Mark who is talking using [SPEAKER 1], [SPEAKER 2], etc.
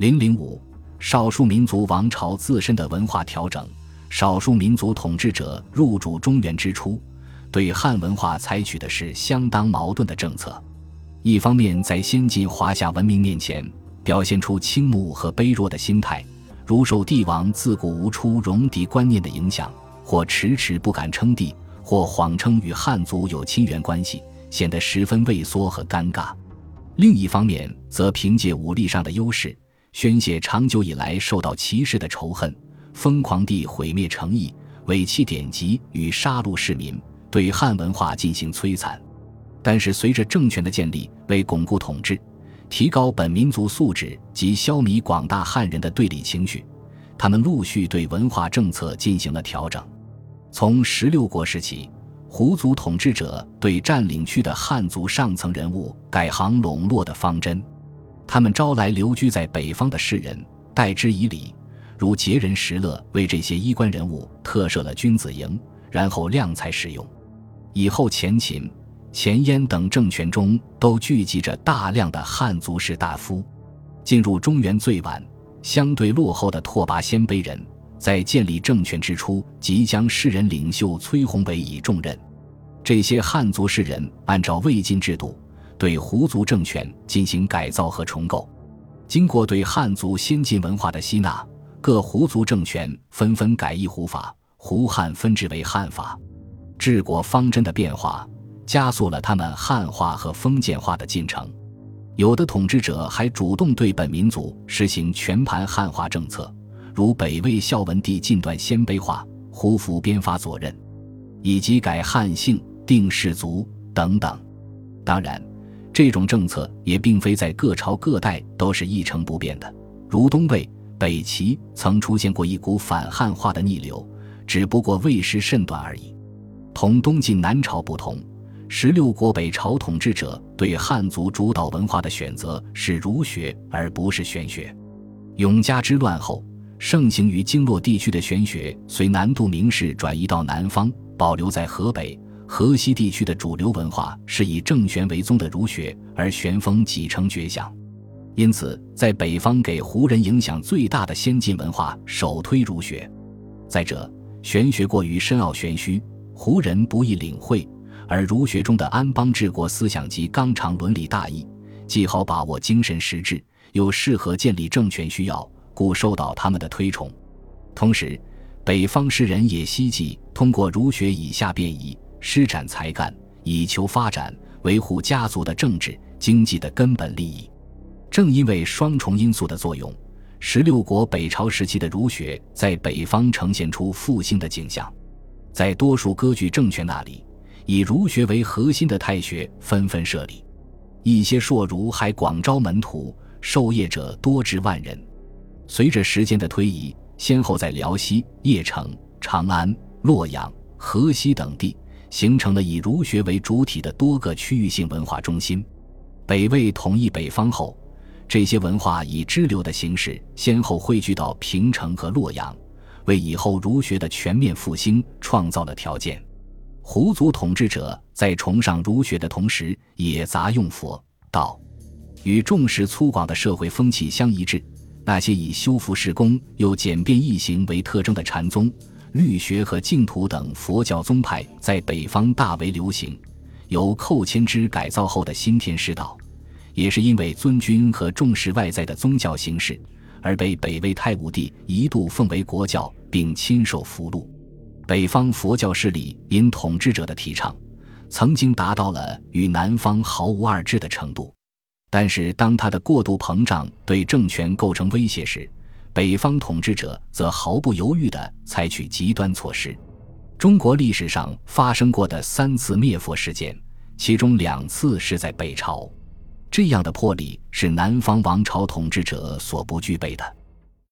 [SPEAKER 1] 零零五，少数民族王朝自身的文化调整。少数民族统治者入主中原之初，对汉文化采取的是相当矛盾的政策。一方面，在先进华夏文明面前，表现出倾慕和卑弱的心态，如受帝王自古无出戎狄观念的影响，或迟迟不敢称帝，或谎称与汉族有亲缘关系，显得十分畏缩和尴尬。另一方面，则凭借武力上的优势，宣泄长久以来受到歧视的仇恨。疯狂地毁灭诚意，伪弃典籍与杀戮市民，对汉文化进行摧残。但是，随着政权的建立，为巩固统治、提高本民族素质及消弭广大汉人的对立情绪，他们陆续对文化政策进行了调整。从十六国时期，胡族统治者对占领区的汉族上层人物改行笼络的方针，他们招来留居在北方的士人，待之以礼。如节人石勒为这些衣冠人物特设了君子营，然后量才使用。以后前秦、前燕等政权中都聚集着大量的汉族士大夫。进入中原最晚、相对落后的拓跋鲜卑人，在建立政权之初，即将士人领袖崔弘委以重任。这些汉族士人按照魏晋制度，对胡族政权进行改造和重构。经过对汉族先进文化的吸纳。各胡族政权纷纷改易胡法，胡汉分治为汉法，治国方针的变化加速了他们汉化和封建化的进程。有的统治者还主动对本民族实行全盘汉化政策，如北魏孝文帝禁断鲜卑化、胡服编发左任，以及改汉姓、定氏族等等。当然，这种政策也并非在各朝各代都是一成不变的，如东魏。北齐曾出现过一股反汉化的逆流，只不过未时甚短而已。同东晋南朝不同，十六国北朝统治者对汉族主导文化的选择是儒学而不是玄学。永嘉之乱后，盛行于经络地区的玄学随南渡名士转移到南方，保留在河北、河西地区的主流文化是以正玄为宗的儒学，而玄风几成绝响。因此，在北方给胡人影响最大的先进文化，首推儒学。再者，玄学过于深奥玄虚，胡人不易领会；而儒学中的安邦治国思想及纲常伦理大义，既好把握精神实质，又适合建立政权需要，故受到他们的推崇。同时，北方士人也希冀通过儒学以下变异，施展才干，以求发展，维护家族的政治经济的根本利益。正因为双重因素的作用，十六国北朝时期的儒学在北方呈现出复兴的景象。在多数割据政权那里，以儒学为核心的太学纷纷设立，一些硕儒还广招门徒，授业者多至万人。随着时间的推移，先后在辽西、邺城、长安、洛阳、河西等地，形成了以儒学为主体的多个区域性文化中心。北魏统一北方后。这些文化以支流的形式先后汇聚到平城和洛阳，为以后儒学的全面复兴创造了条件。胡族统治者在崇尚儒学的同时，也杂用佛道，与重视粗犷的社会风气相一致。那些以修复事功又简便易行为特征的禅宗、律学和净土等佛教宗派，在北方大为流行。由寇谦之改造后的新天师道。也是因为尊君和重视外在的宗教形式，而被北魏太武帝一度奉为国教，并亲授符箓。北方佛教势力因统治者的提倡，曾经达到了与南方毫无二致的程度。但是，当他的过度膨胀对政权构成威胁时，北方统治者则毫不犹豫地采取极端措施。中国历史上发生过的三次灭佛事件，其中两次是在北朝。这样的魄力是南方王朝统治者所不具备的。